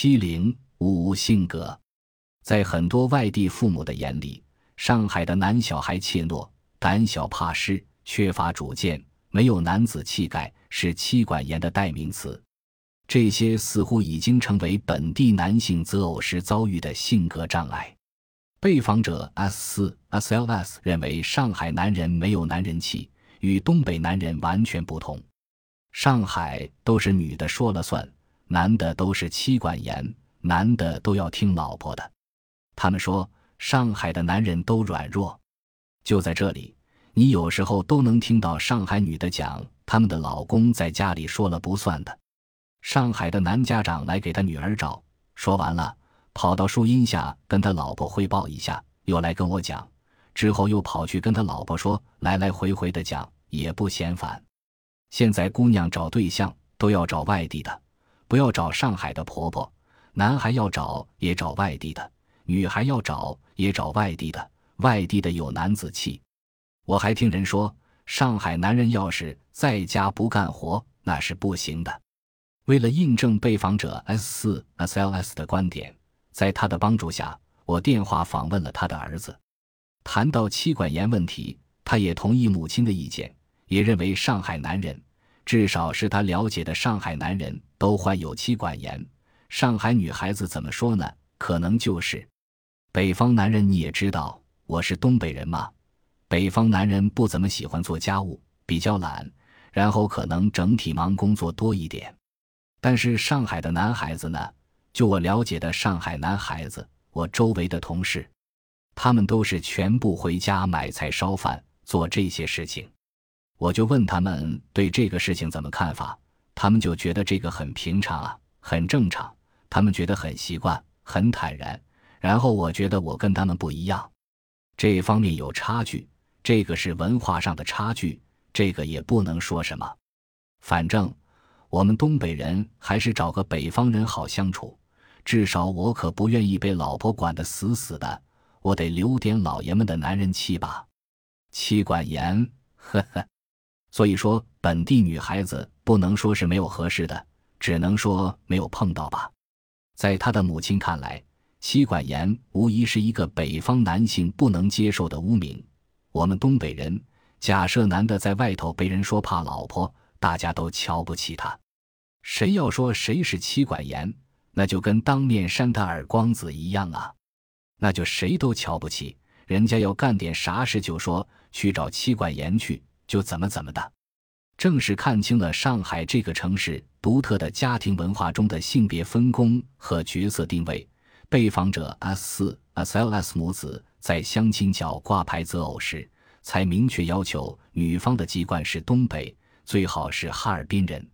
七零五性格，在很多外地父母的眼里，上海的男小孩怯懦、胆小怕事、缺乏主见、没有男子气概，是妻管严的代名词。这些似乎已经成为本地男性择偶时遭遇的性格障碍。被访者 S 四 SLS 认为，上海男人没有男人气，与东北男人完全不同。上海都是女的说了算，男的都是妻管严，男的都要听老婆的。他们说，上海的男人都软弱。就在这里，你有时候都能听到上海女的讲，他们的老公在家里说了不算的。上海的男家长来给他女儿找，说完了，跑到树荫下跟他老婆汇报一下，又来跟我讲，之后又跑去跟他老婆说，来来回回的讲，也不嫌烦。现在姑娘找对象都要找外地的，不要找上海的婆婆；男孩要找也找外地的，女孩要找也找外地的，外地的有男子气。我还听人说，上海男人要是在家不干活，那是不行的。为了印证被访者 S 四 SLS 的观点，在他的帮助下，我电话访问了他的儿子。谈到妻管严问题，他也同意母亲的意见，也认为上海男人，至少是他了解的上海男人都患有妻管严。上海女孩子怎么说呢？可能就是北方男人。你也知道，我是东北人嘛。北方男人不怎么喜欢做家务，比较懒，然后可能整体忙工作多一点。但是上海的男孩子呢？就我了解的上海男孩子，我周围的同事，他们都是全部回家买菜、烧饭、做这些事情。我就问他们对这个事情怎么看法，他们就觉得这个很平常啊，很正常，他们觉得很习惯、很坦然。然后我觉得我跟他们不一样，这方面有差距，这个是文化上的差距，这个也不能说什么，反正。我们东北人还是找个北方人好相处，至少我可不愿意被老婆管得死死的，我得留点老爷们的男人气吧。妻管严，呵呵。所以说，本地女孩子不能说是没有合适的，只能说没有碰到吧。在他的母亲看来，妻管严无疑是一个北方男性不能接受的污名。我们东北人，假设男的在外头被人说怕老婆。大家都瞧不起他，谁要说谁是妻管严，那就跟当面扇他耳光子一样啊！那就谁都瞧不起，人家要干点啥事就说去找妻管严去，就怎么怎么的。正是看清了上海这个城市独特的家庭文化中的性别分工和角色定位，被访者 S 四 SLS 母子在相亲角挂牌择偶时，才明确要求女方的籍贯是东北。最好是哈尔滨人，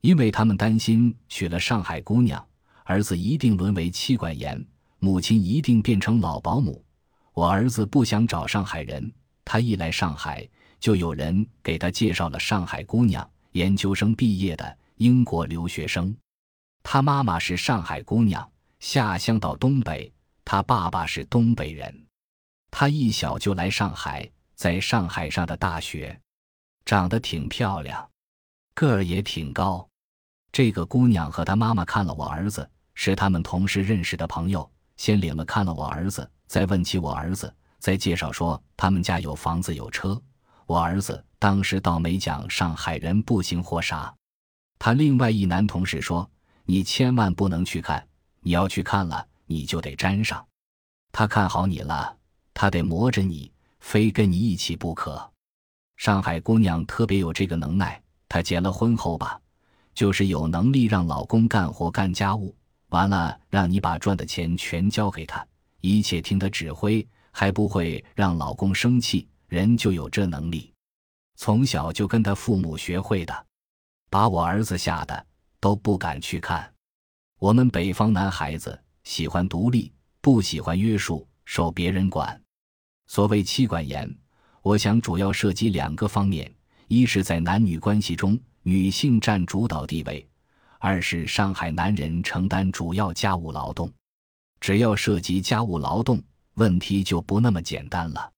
因为他们担心娶了上海姑娘，儿子一定沦为妻管严，母亲一定变成老保姆。我儿子不想找上海人，他一来上海，就有人给他介绍了上海姑娘，研究生毕业的英国留学生。他妈妈是上海姑娘，下乡到东北，他爸爸是东北人。他一小就来上海，在上海上的大学。长得挺漂亮，个儿也挺高。这个姑娘和她妈妈看了我儿子，是他们同事认识的朋友，先领了看了我儿子，再问起我儿子，再介绍说他们家有房子有车。我儿子当时倒没讲上海人不行或啥。他另外一男同事说：“你千万不能去看，你要去看了，你就得沾上。他看好你了，他得磨着你，非跟你一起不可。”上海姑娘特别有这个能耐，她结了婚后吧，就是有能力让老公干活干家务，完了让你把赚的钱全交给她，一切听她指挥，还不会让老公生气，人就有这能力，从小就跟他父母学会的，把我儿子吓得都不敢去看。我们北方男孩子喜欢独立，不喜欢约束，受别人管，所谓妻管严。我想主要涉及两个方面：一是，在男女关系中，女性占主导地位；二是上海男人承担主要家务劳动。只要涉及家务劳动，问题就不那么简单了。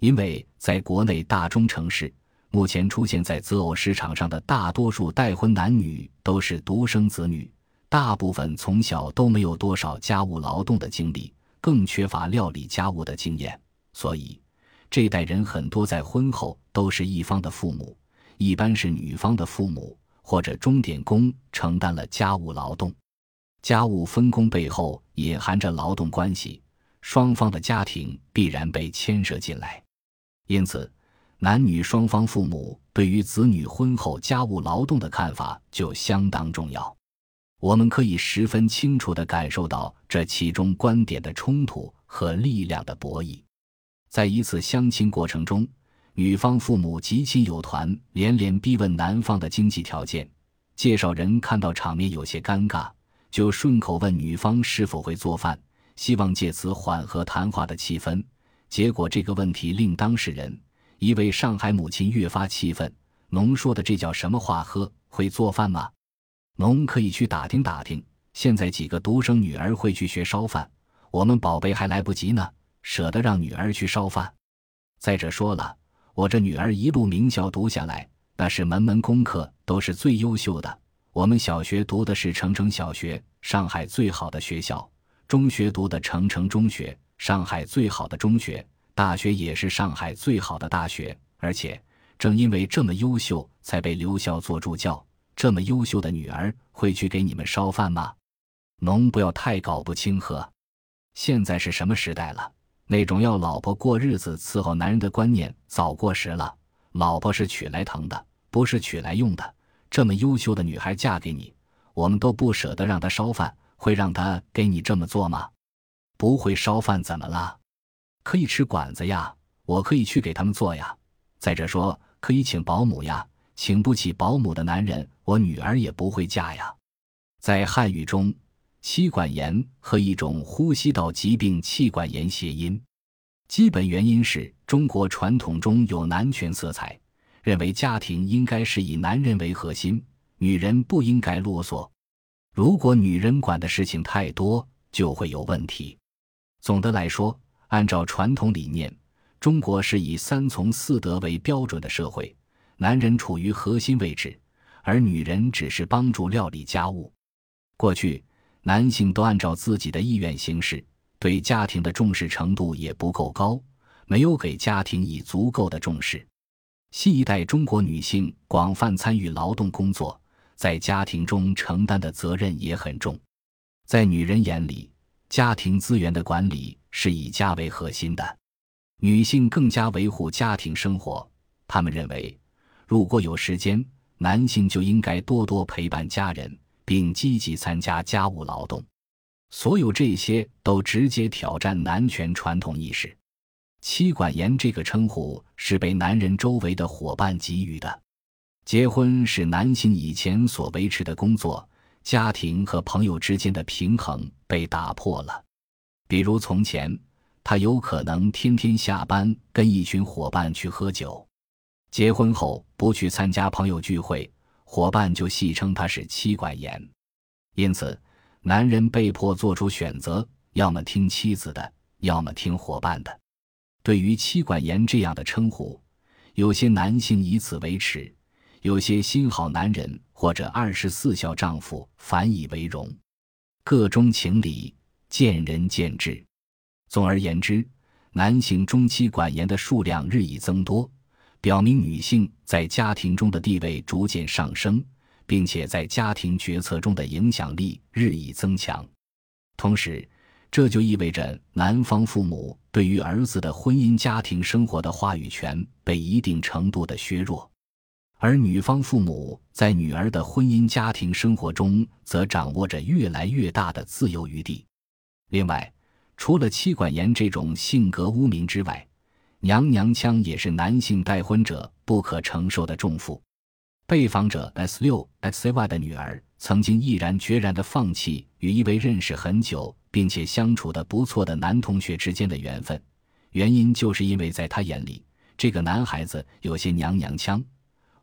因为在国内大中城市，目前出现在择偶市场上的大多数待婚男女都是独生子女，大部分从小都没有多少家务劳动的经历，更缺乏料理家务的经验，所以这代人很多在婚后都是一方的父母，一般是女方的父母或者钟点工承担了家务劳动。家务分工背后隐含着劳动关系，双方的家庭必然被牵涉进来，因此。男女双方父母对于子女婚后家务劳动的看法就相当重要，我们可以十分清楚地感受到这其中观点的冲突和力量的博弈。在一次相亲过程中，女方父母及亲友团连连逼问男方的经济条件，介绍人看到场面有些尴尬，就顺口问女方是否会做饭，希望借此缓和谈话的气氛。结果这个问题令当事人。一位上海母亲越发气愤，农说的这叫什么话？呵，会做饭吗？农可以去打听打听，现在几个独生女儿会去学烧饭，我们宝贝还来不及呢，舍得让女儿去烧饭？再者说了，我这女儿一路名校读下来，那是门门功课都是最优秀的。我们小学读的是城城小学，上海最好的学校；中学读的城城中学，上海最好的中学。大学也是上海最好的大学，而且正因为这么优秀，才被留校做助教。这么优秀的女儿会去给你们烧饭吗？侬不要太搞不清呵。现在是什么时代了？那种要老婆过日子、伺候男人的观念早过时了。老婆是娶来疼的，不是娶来用的。这么优秀的女孩嫁给你，我们都不舍得让她烧饭，会让她给你这么做吗？不会烧饭怎么了？可以吃馆子呀，我可以去给他们做呀。再者说，可以请保姆呀，请不起保姆的男人，我女儿也不会嫁呀。在汉语中，妻管严和一种呼吸道疾病气管炎谐音，基本原因是中国传统中有男权色彩，认为家庭应该是以男人为核心，女人不应该啰嗦。如果女人管的事情太多，就会有问题。总的来说。按照传统理念，中国是以三从四德为标准的社会，男人处于核心位置，而女人只是帮助料理家务。过去，男性都按照自己的意愿行事，对家庭的重视程度也不够高，没有给家庭以足够的重视。新一代中国女性广泛参与劳动工作，在家庭中承担的责任也很重，在女人眼里。家庭资源的管理是以家为核心的，女性更加维护家庭生活。他们认为，如果有时间，男性就应该多多陪伴家人，并积极参加家务劳动。所有这些都直接挑战男权传统意识。妻管严这个称呼是被男人周围的伙伴给予的。结婚是男性以前所维持的工作。家庭和朋友之间的平衡被打破了，比如从前，他有可能天天下班跟一群伙伴去喝酒；结婚后不去参加朋友聚会，伙伴就戏称他是妻管严。因此，男人被迫做出选择：要么听妻子的，要么听伙伴的。对于妻管严这样的称呼，有些男性以此为耻。有些新好男人或者二十四孝丈夫反以为荣，各中情理，见仁见智。总而言之，男性中期管严的数量日益增多，表明女性在家庭中的地位逐渐上升，并且在家庭决策中的影响力日益增强。同时，这就意味着男方父母对于儿子的婚姻家庭生活的话语权被一定程度的削弱。而女方父母在女儿的婚姻家庭生活中，则掌握着越来越大的自由余地。另外，除了妻管严这种性格污名之外，娘娘腔也是男性待婚者不可承受的重负。被访者 S 六 XCY 的女儿曾经毅然决然地放弃与一位认识很久并且相处的不错的男同学之间的缘分，原因就是因为在她眼里，这个男孩子有些娘娘腔。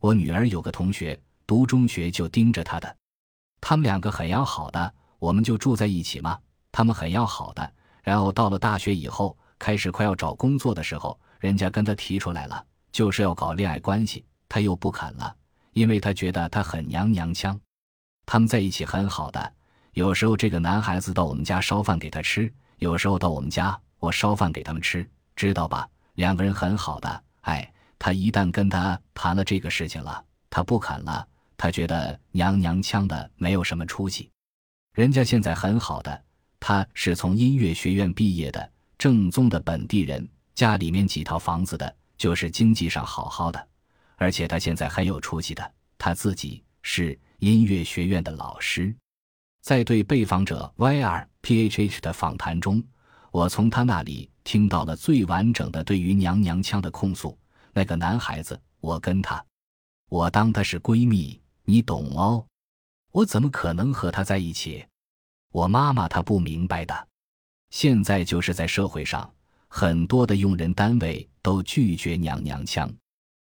我女儿有个同学读中学就盯着她的，他们两个很要好的，我们就住在一起嘛。他们很要好的，然后到了大学以后，开始快要找工作的时候，人家跟他提出来了，就是要搞恋爱关系，他又不肯了，因为他觉得他很娘娘腔。他们在一起很好的，有时候这个男孩子到我们家烧饭给他吃，有时候到我们家我烧饭给他们吃，知道吧？两个人很好的。哎，他一旦跟他谈了这个事情了，他不肯了。他觉得娘娘腔的没有什么出息。人家现在很好的，他是从音乐学院毕业的，正宗的本地人，家里面几套房子的，就是经济上好好的。而且他现在很有出息的，他自己是音乐学院的老师。在对被访者 Y.R. P.H.H 的访谈中，我从他那里听到了最完整的对于娘娘腔的控诉。那个男孩子，我跟他，我当他是闺蜜。你懂哦，我怎么可能和他在一起？我妈妈她不明白的。现在就是在社会上，很多的用人单位都拒绝娘娘腔。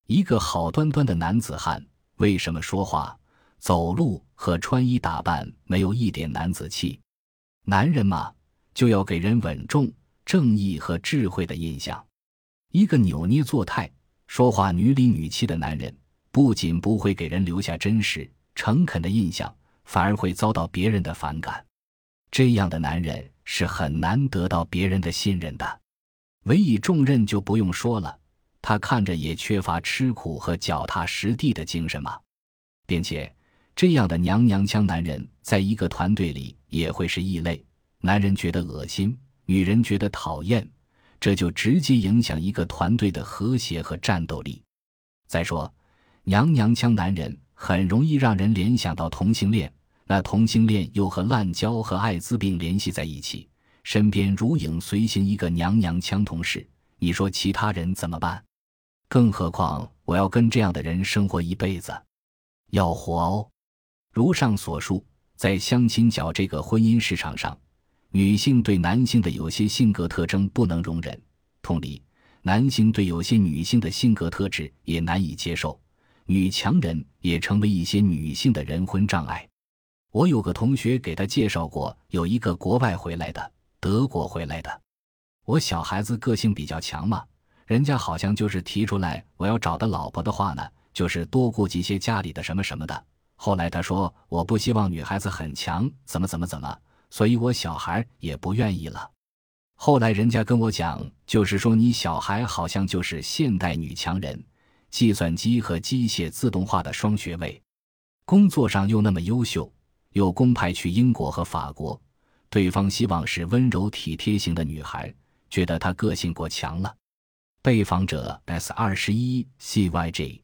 一个好端端的男子汉，为什么说话、走路和穿衣打扮没有一点男子气？男人嘛，就要给人稳重、正义和智慧的印象。一个扭捏作态、说话女里女气的男人。不仅不会给人留下真实诚恳的印象，反而会遭到别人的反感。这样的男人是很难得到别人的信任的。委以重任就不用说了，他看着也缺乏吃苦和脚踏实地的精神嘛。并且，这样的娘娘腔男人在一个团队里也会是异类，男人觉得恶心，女人觉得讨厌，这就直接影响一个团队的和谐和战斗力。再说。娘娘腔男人很容易让人联想到同性恋，那同性恋又和滥交和艾滋病联系在一起，身边如影随形一个娘娘腔同事，你说其他人怎么办？更何况我要跟这样的人生活一辈子，要活哦。如上所述，在相亲角这个婚姻市场上，女性对男性的有些性格特征不能容忍，同理，男性对有些女性的性格特质也难以接受。女强人也成为一些女性的人婚障碍。我有个同学给他介绍过，有一个国外回来的，德国回来的。我小孩子个性比较强嘛，人家好像就是提出来，我要找的老婆的话呢，就是多顾及些家里的什么什么的。后来他说，我不希望女孩子很强，怎么怎么怎么，所以我小孩也不愿意了。后来人家跟我讲，就是说你小孩好像就是现代女强人。计算机和机械自动化的双学位，工作上又那么优秀，又公派去英国和法国。对方希望是温柔体贴型的女孩，觉得她个性过强了。被访者 S 二十一 CYJ